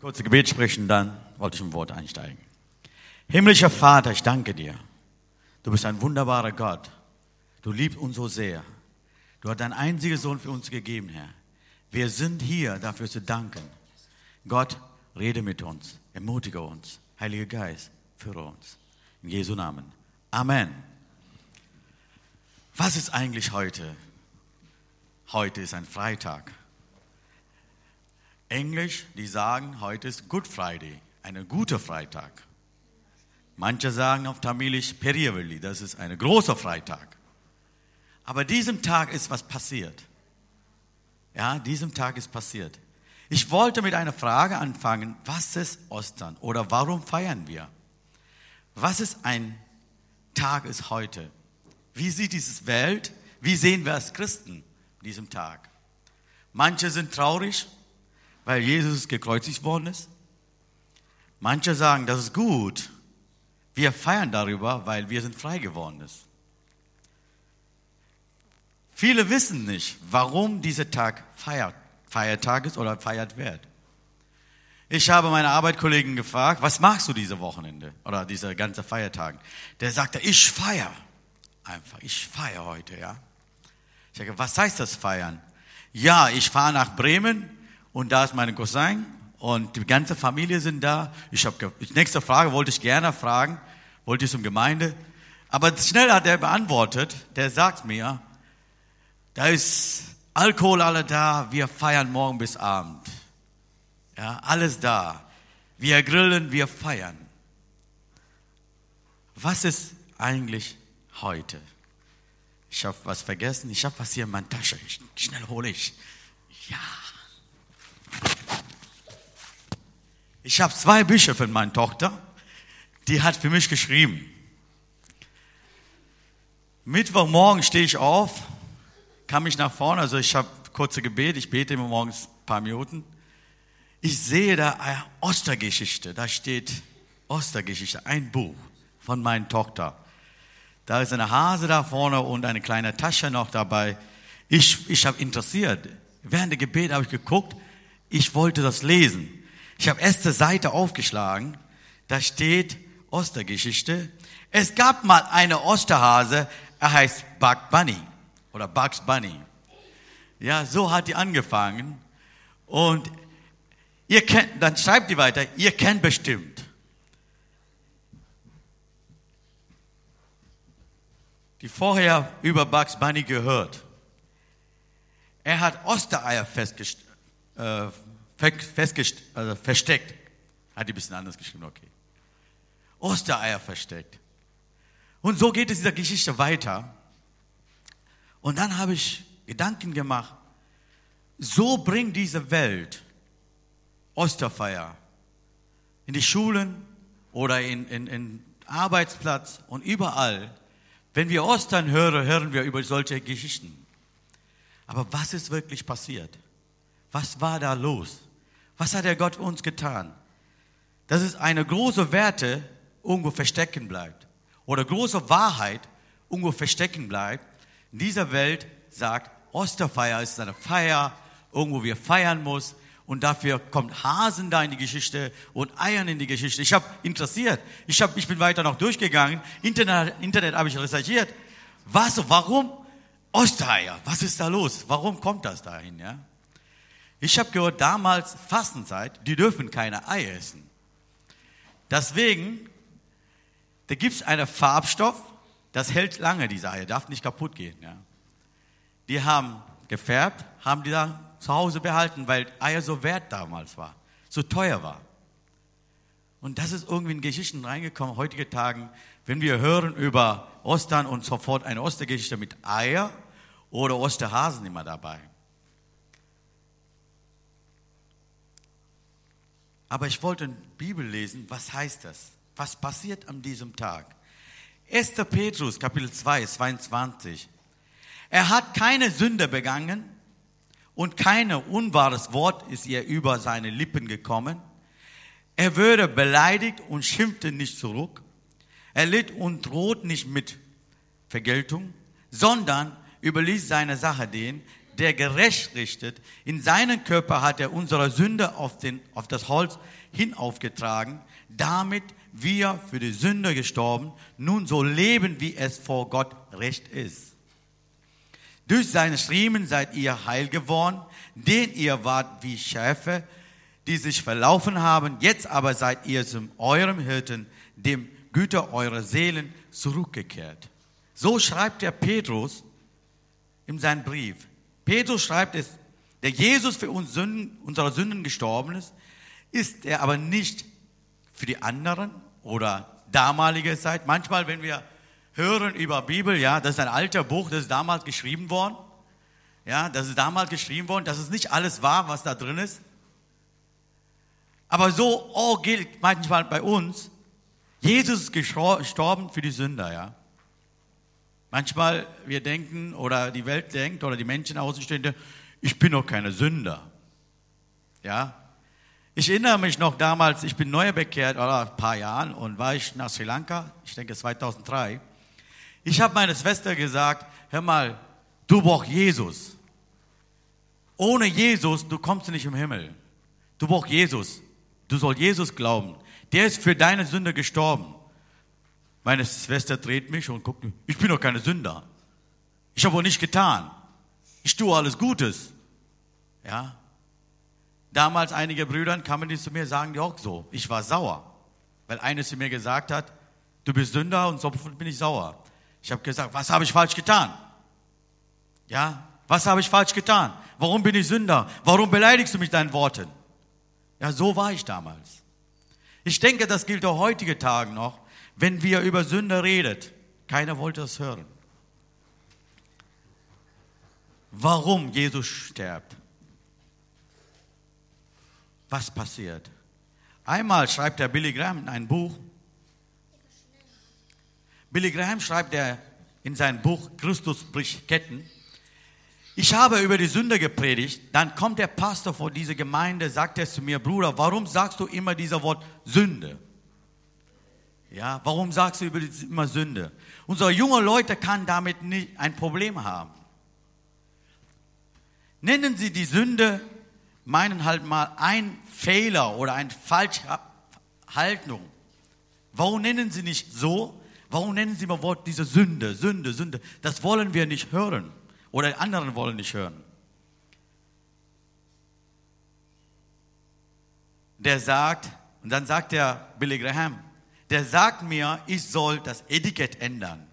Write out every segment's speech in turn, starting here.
kurze Gebet sprechen, dann wollte ich im Wort einsteigen. Himmlischer Vater, ich danke dir. Du bist ein wunderbarer Gott. Du liebst uns so sehr. Du hast deinen einzigen Sohn für uns gegeben, Herr. Wir sind hier, dafür zu danken. Gott, rede mit uns, ermutige uns. Heiliger Geist, führe uns. In Jesu Namen. Amen. Was ist eigentlich heute? Heute ist ein Freitag. Englisch, die sagen, heute ist Good Friday, ein guter Freitag. Manche sagen auf Tamilisch Periavelli, das ist ein großer Freitag. Aber diesem Tag ist was passiert. Ja, diesem Tag ist passiert. Ich wollte mit einer Frage anfangen, was ist Ostern oder warum feiern wir? Was ist ein Tag ist heute? Wie sieht diese Welt? Wie sehen wir als Christen diesem Tag? Manche sind traurig, weil Jesus gekreuzigt worden ist. Manche sagen, das ist gut. Wir feiern darüber, weil wir sind frei geworden ist. Viele wissen nicht, warum dieser Tag feiert, Feiertag ist oder feiert wird. Ich habe meine Arbeitskollegen gefragt, was machst du diese Wochenende oder diese ganze Feiertagen? Der sagte, ich feiere. Einfach, ich feiere heute, ja. Ich sage, was heißt das feiern? Ja, ich fahre nach Bremen und da ist mein Cousin und die ganze Familie sind da. Ich habe nächste Frage wollte ich gerne fragen, wollte ich zum Gemeinde, aber schnell hat er beantwortet. Der sagt mir, da ist Alkohol alle da, wir feiern morgen bis Abend. Ja, alles da. Wir grillen, wir feiern. Was ist eigentlich heute? Ich habe was vergessen. Ich habe was hier in meiner Tasche. Schnell hole ich. Ja. Ich habe zwei Bücher von meiner Tochter. Die hat für mich geschrieben. Mittwochmorgen stehe ich auf, kam ich nach vorne. Also ich habe kurze Gebet. Ich bete immer morgens ein paar Minuten. Ich sehe da eine Ostergeschichte. Da steht Ostergeschichte, ein Buch von meiner Tochter. Da ist eine Hase da vorne und eine kleine Tasche noch dabei. Ich, ich habe interessiert. Während der Gebet habe ich geguckt. Ich wollte das lesen. Ich habe erste Seite aufgeschlagen. Da steht Ostergeschichte. Es gab mal eine Osterhase. Er heißt Bug Bunny oder Bugs Bunny. Ja, so hat die angefangen. Und ihr kennt, dann schreibt die weiter, ihr kennt bestimmt. Die vorher über Bugs Bunny gehört. Er hat Ostereier festgest äh, also versteckt. Hat die ein bisschen anders geschrieben, okay. Ostereier versteckt. Und so geht es dieser Geschichte weiter. Und dann habe ich Gedanken gemacht, so bringt diese Welt Osterfeier in die Schulen oder in, in, in Arbeitsplatz und überall. Wenn wir Ostern hören, hören wir über solche Geschichten. Aber was ist wirklich passiert? Was war da los? Was hat der Gott für uns getan? Dass es eine große Werte irgendwo verstecken bleibt oder große Wahrheit irgendwo verstecken bleibt. In dieser Welt sagt, Osterfeier ist eine Feier, irgendwo wir feiern muss. Und dafür kommt Hasen da in die Geschichte und Eiern in die Geschichte. Ich habe interessiert. Ich, hab, ich bin weiter noch durchgegangen. Internet, Internet habe ich recherchiert. Was, warum? Ostereier. Was ist da los? Warum kommt das dahin? Ja? Ich habe gehört, damals Fastenzeit, die dürfen keine Eier essen. Deswegen, da gibt es einen Farbstoff, das hält lange, diese Eier, darf nicht kaputt gehen. Ja? Die haben gefärbt, haben die da zu Hause behalten, weil Eier so wert damals war, so teuer war. Und das ist irgendwie in Geschichten reingekommen, heutige Tagen, wenn wir hören über Ostern und sofort eine Ostergeschichte mit Eier oder Osterhasen immer dabei. Aber ich wollte in der Bibel lesen, was heißt das? Was passiert an diesem Tag? 1. Petrus, Kapitel 2, 22. Er hat keine Sünde begangen und kein unwahres Wort ist ihr über seine Lippen gekommen. Er würde beleidigt und schimpfte nicht zurück. Er litt und droht nicht mit Vergeltung, sondern überließ seine Sache denen, der gerecht richtet. In seinen Körper hat er unsere Sünde auf, den, auf das Holz hinaufgetragen, damit wir für die Sünde gestorben, nun so leben, wie es vor Gott recht ist. Durch seine Striemen seid ihr heil geworden, denn ihr wart wie Schäfe, die sich verlaufen haben. Jetzt aber seid ihr zum eurem Hirten, dem Güter eurer Seelen zurückgekehrt. So schreibt der Petrus in seinem Brief. Petrus schreibt es, der Jesus für uns Sünden, unsere Sünden gestorben ist, ist er aber nicht für die anderen oder damalige Zeit. Manchmal, wenn wir hören über Bibel, ja, das ist ein alter Buch, das ist damals geschrieben worden. Ja, das ist damals geschrieben worden, das ist nicht alles wahr, was da drin ist. Aber so oh, gilt manchmal bei uns, Jesus ist gestorben für die Sünder, ja. Manchmal wir denken oder die Welt denkt oder die Menschen Außenstehende, ich bin doch keine Sünder. Ja. Ich erinnere mich noch damals, ich bin neu bekehrt, oder ein paar Jahren, und war ich nach Sri Lanka, ich denke 2003. Ich habe meiner Schwester gesagt, hör mal, du brauchst Jesus. Ohne Jesus, du kommst nicht im Himmel. Du brauchst Jesus. Du sollst Jesus glauben. Der ist für deine Sünde gestorben. Meine Schwester dreht mich und guckt, ich bin doch keine Sünder. Ich habe auch nicht getan. Ich tue alles Gutes. Ja. Damals einige Brüder kamen die zu mir, sagen die auch so. Ich war sauer, weil eines zu mir gesagt hat, du bist Sünder und so bin ich sauer. Ich habe gesagt, was habe ich falsch getan? Ja, was habe ich falsch getan? Warum bin ich Sünder? Warum beleidigst du mich deinen Worten? Ja, so war ich damals. Ich denke, das gilt auch heutige Tage noch, wenn wir über Sünde redet. Keiner wollte das hören. Warum Jesus stirbt? Was passiert? Einmal schreibt der Billy Graham in ein Buch, Billy Graham schreibt er in seinem Buch Christus bricht Ketten. Ich habe über die Sünde gepredigt, dann kommt der Pastor vor diese Gemeinde, sagt er zu mir, Bruder, warum sagst du immer dieser Wort Sünde? Ja, warum sagst du immer Sünde? Unsere junge Leute kann damit nicht ein Problem haben. Nennen Sie die Sünde, meinen halt mal ein Fehler oder eine Falschhaltung. Warum nennen Sie nicht so? Warum nennen Sie mal Wort diese Sünde, Sünde, Sünde? Das wollen wir nicht hören oder anderen wollen nicht hören. Der sagt, und dann sagt der Billy Graham, der sagt mir, ich soll das Etikett ändern.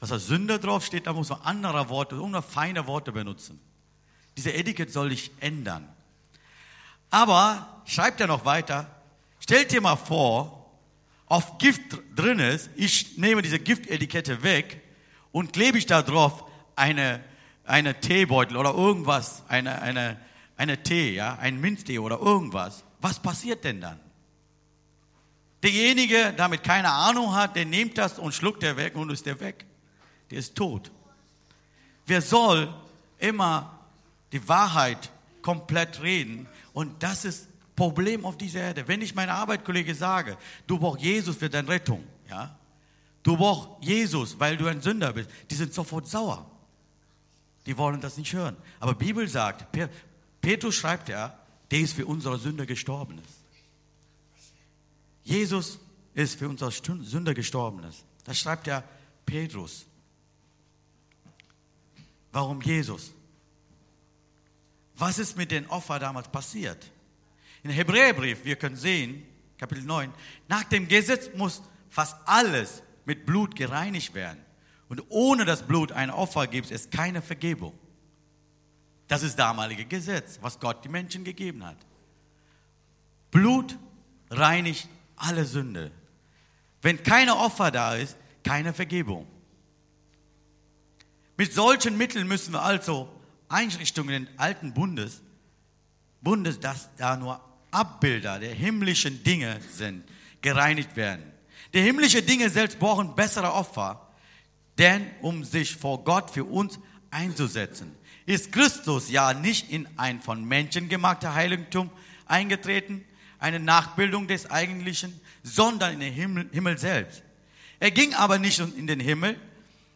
Was als Sünde draufsteht, da muss man andere Worte, irgendeine feine Worte benutzen. Diese Etikett soll ich ändern. Aber, schreibt er noch weiter, stellt dir mal vor, auf Gift drin ist, ich nehme diese Giftetikette weg und klebe ich da drauf eine, eine Teebeutel oder irgendwas, eine, eine, eine Tee, ja, ein Minztee oder irgendwas. Was passiert denn dann? Derjenige, der damit keine Ahnung hat, der nimmt das und schluckt er weg und ist der weg. Der ist tot. Wer soll immer die Wahrheit komplett reden? Und das ist Problem auf dieser Erde. Wenn ich meinem Arbeitskollege sage, du brauchst Jesus für deine Rettung, ja, du brauchst Jesus, weil du ein Sünder bist, die sind sofort sauer. Die wollen das nicht hören. Aber Bibel sagt, Petrus schreibt ja, der ist für unsere Sünde gestorben ist. Jesus ist für unsere Sünde gestorben ist. Das schreibt ja Petrus. Warum Jesus? Was ist mit den Opfern damals passiert? In Hebräerbrief, wir können sehen, Kapitel 9, nach dem Gesetz muss fast alles mit Blut gereinigt werden. Und ohne das Blut ein Opfer gibt es keine Vergebung. Das ist das damalige Gesetz, was Gott die Menschen gegeben hat. Blut reinigt alle Sünde. Wenn keine Opfer da ist, keine Vergebung. Mit solchen Mitteln müssen wir also Einrichtungen des alten Bundes, Bundes, das da nur Abbilder der himmlischen Dinge sind, gereinigt werden. Die himmlischen Dinge selbst brauchen bessere Opfer, denn um sich vor Gott für uns einzusetzen, ist Christus ja nicht in ein von Menschen gemachter Heiligtum eingetreten, eine Nachbildung des Eigentlichen, sondern in den Himmel, Himmel selbst. Er ging aber nicht in den Himmel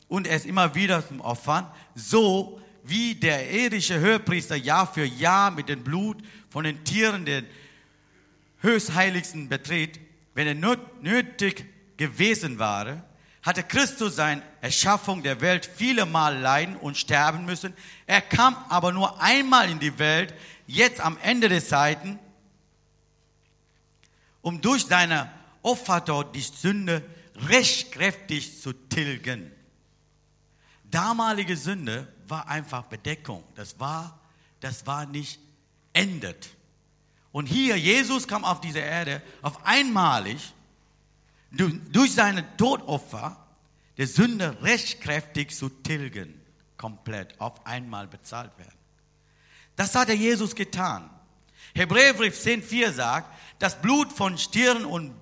und er ist immer wieder zum Opfern, so wie der irdische Höhepriester Jahr für Jahr mit dem Blut von den Tieren den Höchstheiligsten betritt, wenn er nötig gewesen war, hatte Christus seine Erschaffung der Welt viele Mal leiden und sterben müssen. Er kam aber nur einmal in die Welt, jetzt am Ende der Zeiten, um durch seine Opfer dort die Sünde rechtkräftig zu tilgen. Damalige Sünde war einfach Bedeckung. Das war, das war nicht endet. Und hier, Jesus kam auf diese Erde auf einmalig durch seine Todopfer der Sünde rechtkräftig zu tilgen, komplett auf einmal bezahlt werden. Das hat der Jesus getan. Hebräerbrief 10,4 sagt, das Blut von Stieren und,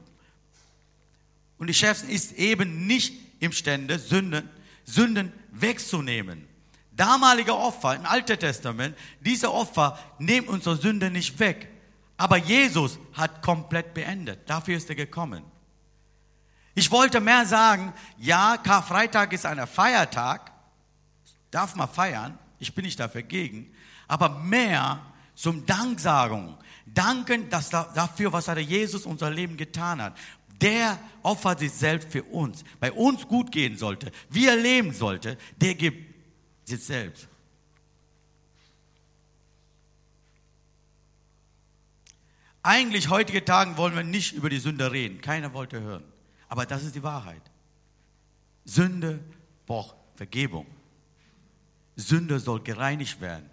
und die Schäfchen ist eben nicht imstande, Sünden, Sünden wegzunehmen. Damalige Opfer im Alten Testament, diese Opfer nehmen unsere Sünde nicht weg. Aber Jesus hat komplett beendet. Dafür ist er gekommen. Ich wollte mehr sagen, ja, Karfreitag ist ein Feiertag, darf man feiern, ich bin nicht dafür gegen, aber mehr zum Danksagung. Danken dass dafür, was Jesus unser Leben getan hat. Der opfert sich selbst für uns. Bei uns gut gehen sollte, wir leben sollte, der gibt sich selbst. Eigentlich heutige Tagen wollen wir nicht über die Sünde reden. Keiner wollte hören. Aber das ist die Wahrheit. Sünde braucht Vergebung. Sünde soll gereinigt werden.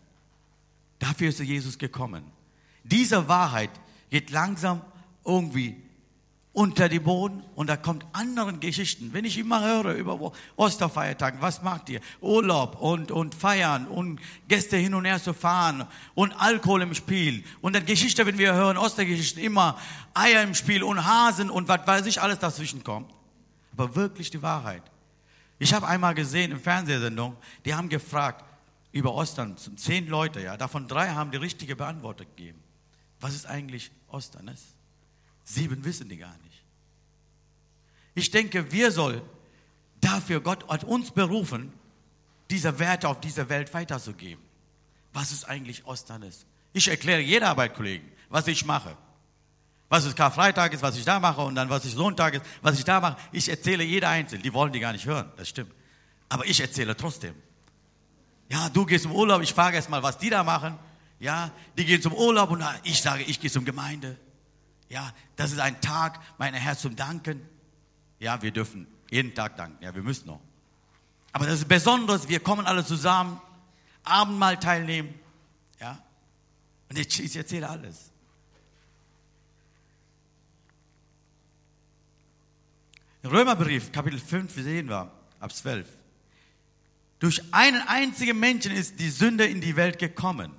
Dafür ist Jesus gekommen. Diese Wahrheit geht langsam irgendwie unter die Boden und da kommt anderen Geschichten. Wenn ich immer höre über Osterfeiertagen, was macht ihr? Urlaub und, und feiern und Gäste hin und her zu fahren und Alkohol im Spiel. Und dann Geschichte, wenn wir hören, Ostergeschichten, immer Eier im Spiel und Hasen und was weiß ich, alles dazwischen kommt. Aber wirklich die Wahrheit. Ich habe einmal gesehen in Fernsehsendung, die haben gefragt über Ostern, zehn Leute, ja, davon drei haben die richtige Beantwortung gegeben. Was ist eigentlich Ostern? Ist? Sieben wissen die gar nicht. Ich denke, wir sollen dafür, Gott hat uns berufen, diese Werte auf dieser Welt weiterzugeben. Was ist eigentlich Ostern ist. Ich erkläre jeder Arbeitskollegen, was ich mache. Was es Karfreitag ist, was ich da mache und dann was ich Sonntag ist, was ich da mache. Ich erzähle jeder einzeln. Die wollen die gar nicht hören, das stimmt. Aber ich erzähle trotzdem. Ja, du gehst im Urlaub, ich frage erst mal, was die da machen. Ja, die gehen zum Urlaub und ich sage, ich gehe zum Gemeinde. Ja, das ist ein Tag, mein Herr, zum Danken. Ja, wir dürfen jeden Tag danken. Ja, wir müssen noch. Aber das ist besonders, wir kommen alle zusammen, Abendmahl teilnehmen. Ja, und ich, ich erzähle alles. Römerbrief, Kapitel 5, sehen wir, ab 12. Durch einen einzigen Menschen ist die Sünde in die Welt gekommen.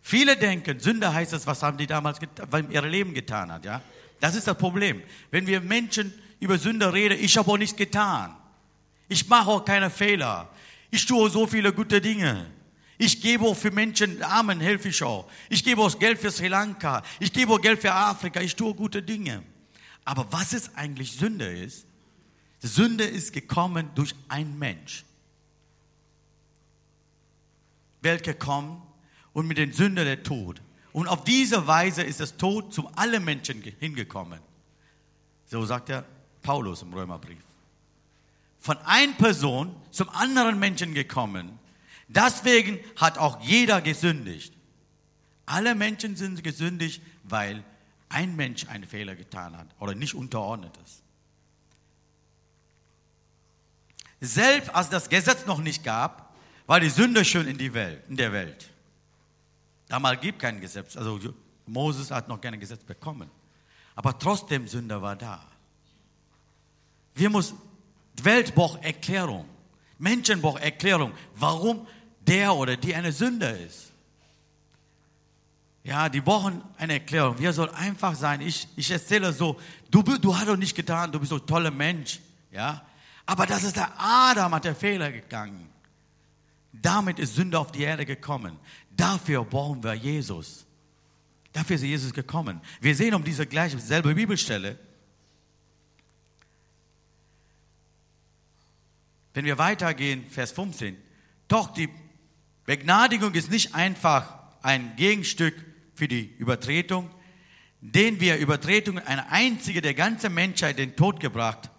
Viele denken, Sünde heißt das, was haben die damals in ihrem Leben getan hat, ja? Das ist das Problem. Wenn wir Menschen über Sünde reden, ich habe auch nichts getan. Ich mache auch keine Fehler. Ich tue so viele gute Dinge. Ich gebe auch für Menschen, Armen helfe ich auch. Ich gebe auch Geld für Sri Lanka. Ich gebe auch Geld für Afrika. Ich tue gute Dinge. Aber was ist eigentlich Sünde ist? Sünde ist gekommen durch einen Mensch. Welt gekommen und mit den Sünden der Tod. Und auf diese Weise ist das Tod zu allen Menschen hingekommen. So sagt er Paulus im Römerbrief. Von einer Person zum anderen Menschen gekommen. Deswegen hat auch jeder gesündigt. Alle Menschen sind gesündigt, weil ein Mensch einen Fehler getan hat oder nicht unterordnet ist. Selbst als das Gesetz noch nicht gab, war die Sünde schon in, die Welt, in der Welt. Damals gibt kein Gesetz. Also Moses hat noch kein Gesetz bekommen. Aber trotzdem Sünde war da. Wir müssen, die Welt braucht Erklärung. Menschen brauchen Erklärung, warum der oder die eine Sünde ist. Ja, die brauchen eine Erklärung. Wir sollen einfach sein. Ich, ich erzähle so, du, du hast doch nicht getan, du bist so ein toller Mensch. Ja, aber das ist der Adam, hat der Fehler gegangen. Damit ist Sünde auf die Erde gekommen. Dafür brauchen wir Jesus. Dafür ist Jesus gekommen. Wir sehen um diese gleiche, selbe Bibelstelle. Wenn wir weitergehen, Vers 15. Doch die Begnadigung ist nicht einfach ein Gegenstück für die Übertretung, den wir Übertretung eine einzige der ganzen Menschheit den Tod gebracht.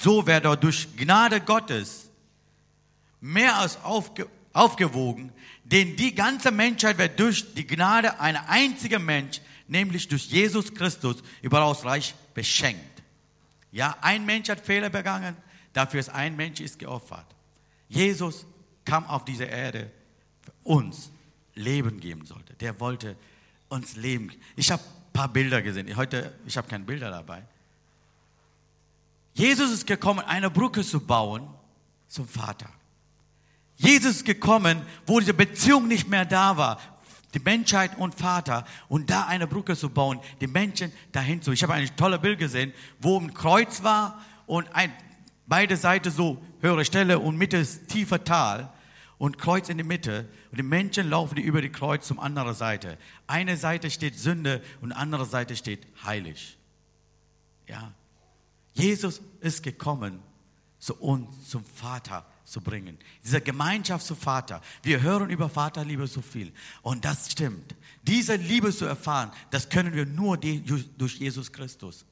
So wird er durch Gnade Gottes mehr als aufge, aufgewogen, denn die ganze Menschheit wird durch die Gnade einer einzigen Mensch, nämlich durch Jesus Christus, überaus reich beschenkt. Ja, ein Mensch hat Fehler begangen, dafür ist ein Mensch ist geopfert. Jesus kam auf diese Erde uns Leben geben sollte. Der wollte uns Leben. Ich habe ein paar Bilder gesehen. Heute, ich habe keine Bilder dabei. Jesus ist gekommen, eine Brücke zu bauen zum Vater. Jesus gekommen, wo diese Beziehung nicht mehr da war. Die Menschheit und Vater. Und da eine Brücke zu bauen, die Menschen dahin zu. Ich habe ein tolles Bild gesehen, wo ein Kreuz war und ein, beide Seiten so höhere Stelle und Mitte ist tiefer Tal und Kreuz in der Mitte. Und die Menschen laufen über die Kreuz zum anderen Seite. Eine Seite steht Sünde und andere Seite steht heilig. Ja. Jesus ist gekommen, zu uns, zum Vater zu bringen. Diese Gemeinschaft zum Vater. Wir hören über Vaterliebe so viel. Und das stimmt. Diese Liebe zu erfahren, das können wir nur durch Jesus Christus.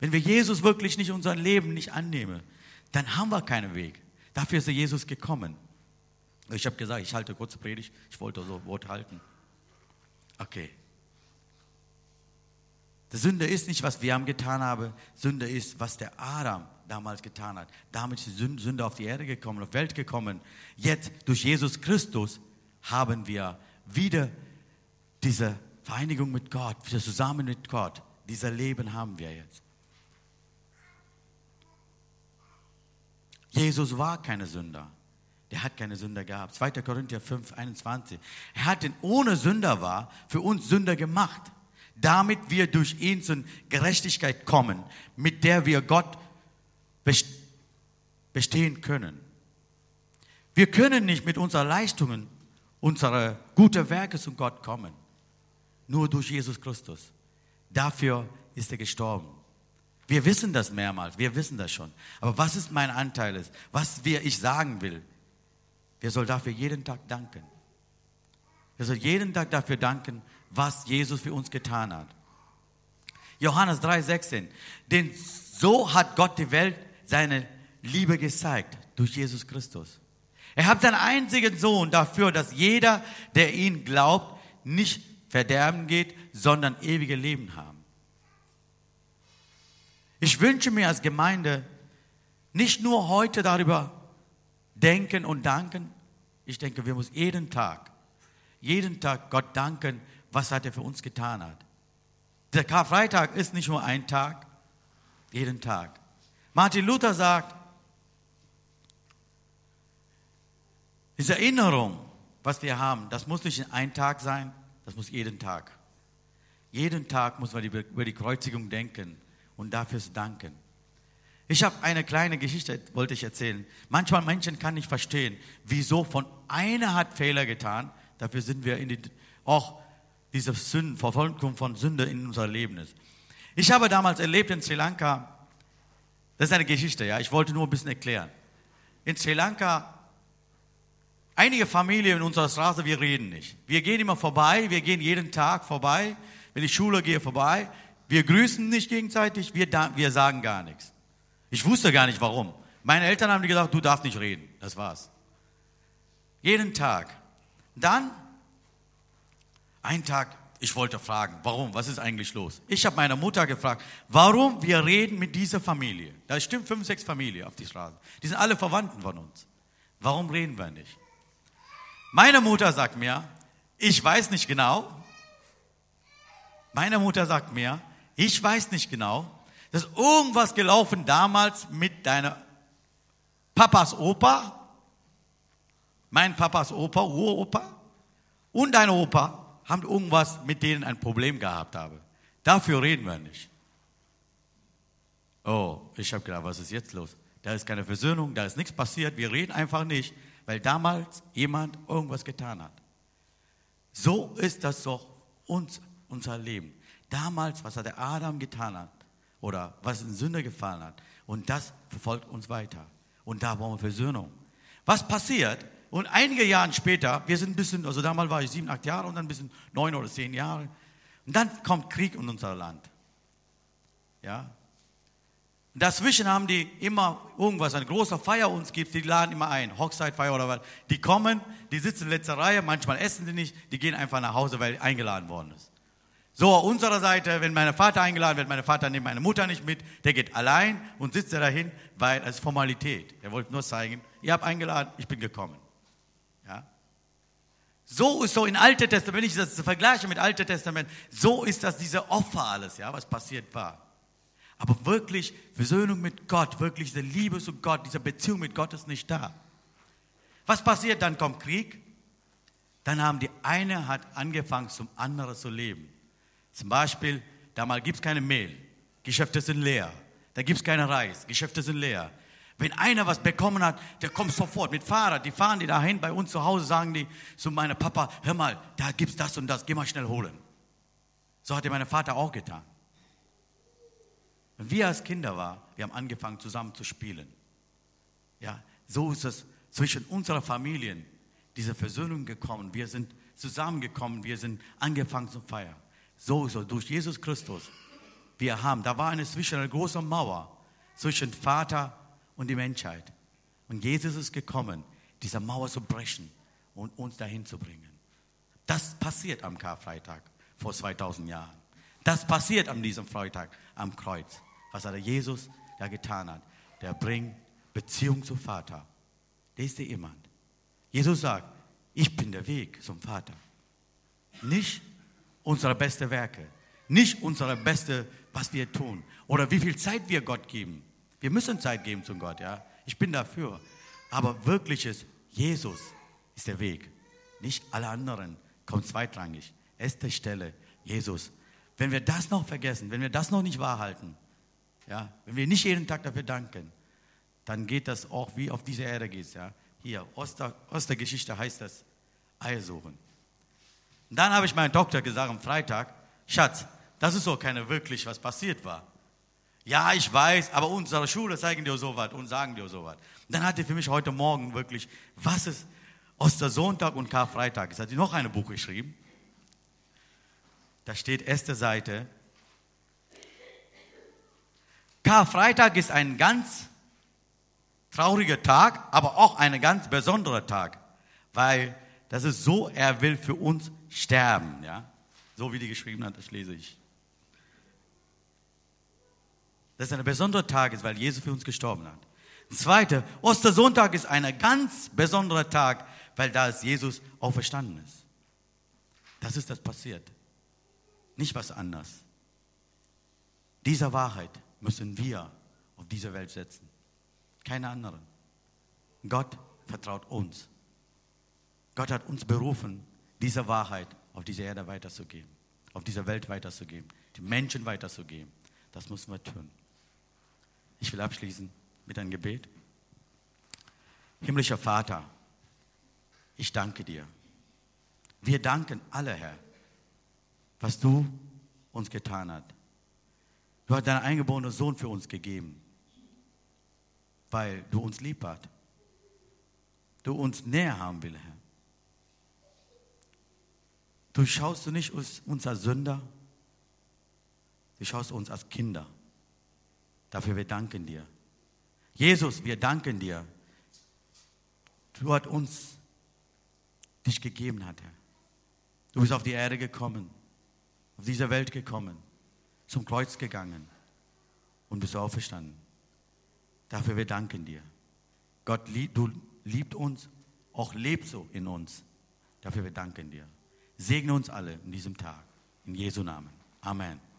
Wenn wir Jesus wirklich nicht unser Leben nicht annehmen, dann haben wir keinen Weg. Dafür ist Jesus gekommen. Ich habe gesagt, ich halte kurz Predigt. Ich wollte so Wort halten. Okay. Die Sünde ist nicht, was wir haben getan haben. Sünde ist, was der Adam damals getan hat. Damit ist die Sünde auf die Erde gekommen, auf die Welt gekommen. Jetzt durch Jesus Christus haben wir wieder diese Vereinigung mit Gott, wieder zusammen mit Gott. Dieser Leben haben wir jetzt. Jesus war keine Sünder. Der hat keine Sünder gehabt. 2. Korinther 5, 21. Er hat den ohne Sünder war für uns Sünder gemacht, damit wir durch ihn zur Gerechtigkeit kommen, mit der wir Gott bestehen können. Wir können nicht mit unseren Leistungen, unsere guten Werke zu Gott kommen. Nur durch Jesus Christus. Dafür ist er gestorben. Wir wissen das mehrmals, wir wissen das schon. Aber was ist mein Anteil was wir, ich sagen will, wir sollen dafür jeden Tag danken. Wir sollen jeden Tag dafür danken, was Jesus für uns getan hat. Johannes 3,16. Denn so hat Gott die Welt seine Liebe gezeigt durch Jesus Christus. Er hat seinen einzigen Sohn dafür, dass jeder, der ihn glaubt, nicht verderben geht, sondern ewige Leben haben. Ich wünsche mir als Gemeinde nicht nur heute darüber denken und danken. Ich denke, wir müssen jeden Tag, jeden Tag Gott danken, was hat er für uns getan hat. Der Karfreitag ist nicht nur ein Tag, jeden Tag. Martin Luther sagt, diese Erinnerung, was wir haben, das muss nicht ein Tag sein, das muss jeden Tag. Jeden Tag muss man über die Kreuzigung denken und dafür danken. Ich habe eine kleine Geschichte, wollte ich erzählen. Manchmal Menschen kann nicht verstehen, wieso von einer hat Fehler getan. Dafür sind wir in die, auch diese Sünden, Verfolgung von Sünde in unser Leben ist. Ich habe damals erlebt in Sri Lanka, das ist eine Geschichte, ja, ich wollte nur ein bisschen erklären. In Sri Lanka, einige Familien in unserer Straße, wir reden nicht. Wir gehen immer vorbei, wir gehen jeden Tag vorbei, wenn ich Schule gehe vorbei. Wir grüßen nicht gegenseitig, wir, wir sagen gar nichts. Ich wusste gar nicht warum. Meine Eltern haben gesagt, du darfst nicht reden. Das war's. Jeden Tag. Dann, ein Tag, ich wollte fragen, warum, was ist eigentlich los? Ich habe meine Mutter gefragt, warum wir reden mit dieser Familie. Da stimmt fünf, sechs Familien auf die Straße. Die sind alle Verwandten von uns. Warum reden wir nicht? Meine Mutter sagt mir, ich weiß nicht genau. Meine Mutter sagt mir, ich weiß nicht genau, dass irgendwas gelaufen damals mit deiner Papas Opa, mein Papas Opa, Uropa und dein Opa haben irgendwas mit denen ein Problem gehabt habe. Dafür reden wir nicht. Oh, ich habe gedacht, was ist jetzt los? Da ist keine Versöhnung, da ist nichts passiert, wir reden einfach nicht, weil damals jemand irgendwas getan hat. So ist das doch uns, unser Leben. Damals, was hat der Adam getan hat, oder was in Sünde gefallen hat. Und das verfolgt uns weiter. Und da brauchen wir Versöhnung. Was passiert, Und einige Jahre später, wir sind ein bisschen, also damals war ich sieben, acht Jahre und dann ein bisschen neun oder zehn Jahre. Und dann kommt Krieg in unser Land. Ja. Dazwischen haben die immer irgendwas, eine große Feier uns gibt, die laden immer ein, Hochzeitfeier oder was. Die kommen, die sitzen in letzter Reihe, manchmal essen sie nicht, die gehen einfach nach Hause, weil eingeladen worden ist. So, auf unserer Seite, wenn mein Vater eingeladen wird, meine Vater nimmt meine Mutter nicht mit, der geht allein und sitzt da dahin, weil es Formalität. Er wollte nur zeigen, ihr habt eingeladen, ich bin gekommen. Ja? So ist so in Alte Testament, wenn ich das vergleiche mit Alte Testament, so ist das diese Opfer alles, ja, was passiert war. Aber wirklich Versöhnung mit Gott, wirklich diese Liebe zu Gott, diese Beziehung mit Gott ist nicht da. Was passiert? Dann kommt Krieg. Dann haben die eine hat angefangen, zum anderen zu leben. Zum Beispiel, damals gibt es keine Mehl, Geschäfte sind leer. Da gibt es keine Reis, Geschäfte sind leer. Wenn einer was bekommen hat, der kommt sofort mit Fahrrad. Die fahren die dahin bei uns zu Hause, sagen die zu meinem Papa, hör mal, da gibt es das und das, geh mal schnell holen. So hat mein Vater auch getan. Und wir als Kinder waren, wir haben angefangen zusammen zu spielen. Ja, so ist es zwischen unserer Familien, diese Versöhnung gekommen. Wir sind zusammengekommen, wir sind angefangen zu feiern. So ist es durch Jesus Christus. Wir haben, da war eine zwischen eine große Mauer zwischen Vater und die Menschheit. Und Jesus ist gekommen, diese Mauer zu brechen und uns dahin zu bringen. Das passiert am Karfreitag vor 2000 Jahren. Das passiert an diesem Freitag am Kreuz was hat der Jesus da getan hat. Der bringt Beziehung zum Vater. Der ist jemand. Jesus sagt, ich bin der Weg zum Vater. Nicht unsere beste Werke, nicht unsere beste, was wir tun oder wie viel Zeit wir Gott geben. Wir müssen Zeit geben zum Gott, ja. Ich bin dafür. Aber wirkliches Jesus ist der Weg. Nicht alle anderen kommen zweitrangig. Erste Stelle, Jesus. Wenn wir das noch vergessen, wenn wir das noch nicht wahrhalten, ja, wenn wir nicht jeden Tag dafür danken, dann geht das auch wie auf dieser Erde geht. Ja. Hier, Oster, Ostergeschichte heißt das Eier suchen. Und dann habe ich meinem Doktor gesagt am Freitag, Schatz, das ist doch keine wirklich, was passiert war. Ja, ich weiß, aber unsere Schule zeigen dir so was und sagen dir so was. Dann hat er für mich heute Morgen wirklich, was ist Ostersonntag und Karfreitag? Jetzt hat sie noch ein Buch geschrieben. Da steht erste Seite, Karfreitag ist ein ganz trauriger Tag, aber auch ein ganz besonderer Tag, weil das ist so, er will für uns sterben, ja. So wie die geschrieben hat, das lese ich. Das ist ein besonderer Tag, weil Jesus für uns gestorben hat. Zweite, Ostersonntag ist ein ganz besonderer Tag, weil da ist Jesus auferstanden ist. Das ist das passiert. Nicht was anderes. Dieser Wahrheit müssen wir auf diese Welt setzen. Keine anderen. Gott vertraut uns. Gott hat uns berufen, diese Wahrheit auf dieser Erde weiterzugeben, auf dieser Welt weiterzugeben, die Menschen weiterzugeben. Das müssen wir tun. Ich will abschließen mit einem Gebet. Himmlischer Vater, ich danke dir. Wir danken alle, Herr, was du uns getan hast. Du hast deinen eingeborenen Sohn für uns gegeben, weil du uns lieb hast. Du uns näher haben will, Herr. Du schaust du nicht uns als Sünder, du schaust uns als Kinder. Dafür wir danken dir. Jesus, wir danken dir. Du hast uns dich gegeben, hat Herr. Du bist auf die Erde gekommen, auf diese Welt gekommen zum Kreuz gegangen und bist auferstanden. Dafür wir danken dir. Gott, du liebst uns, auch lebst so in uns. Dafür wir danken dir. Segne uns alle in diesem Tag. In Jesu Namen. Amen.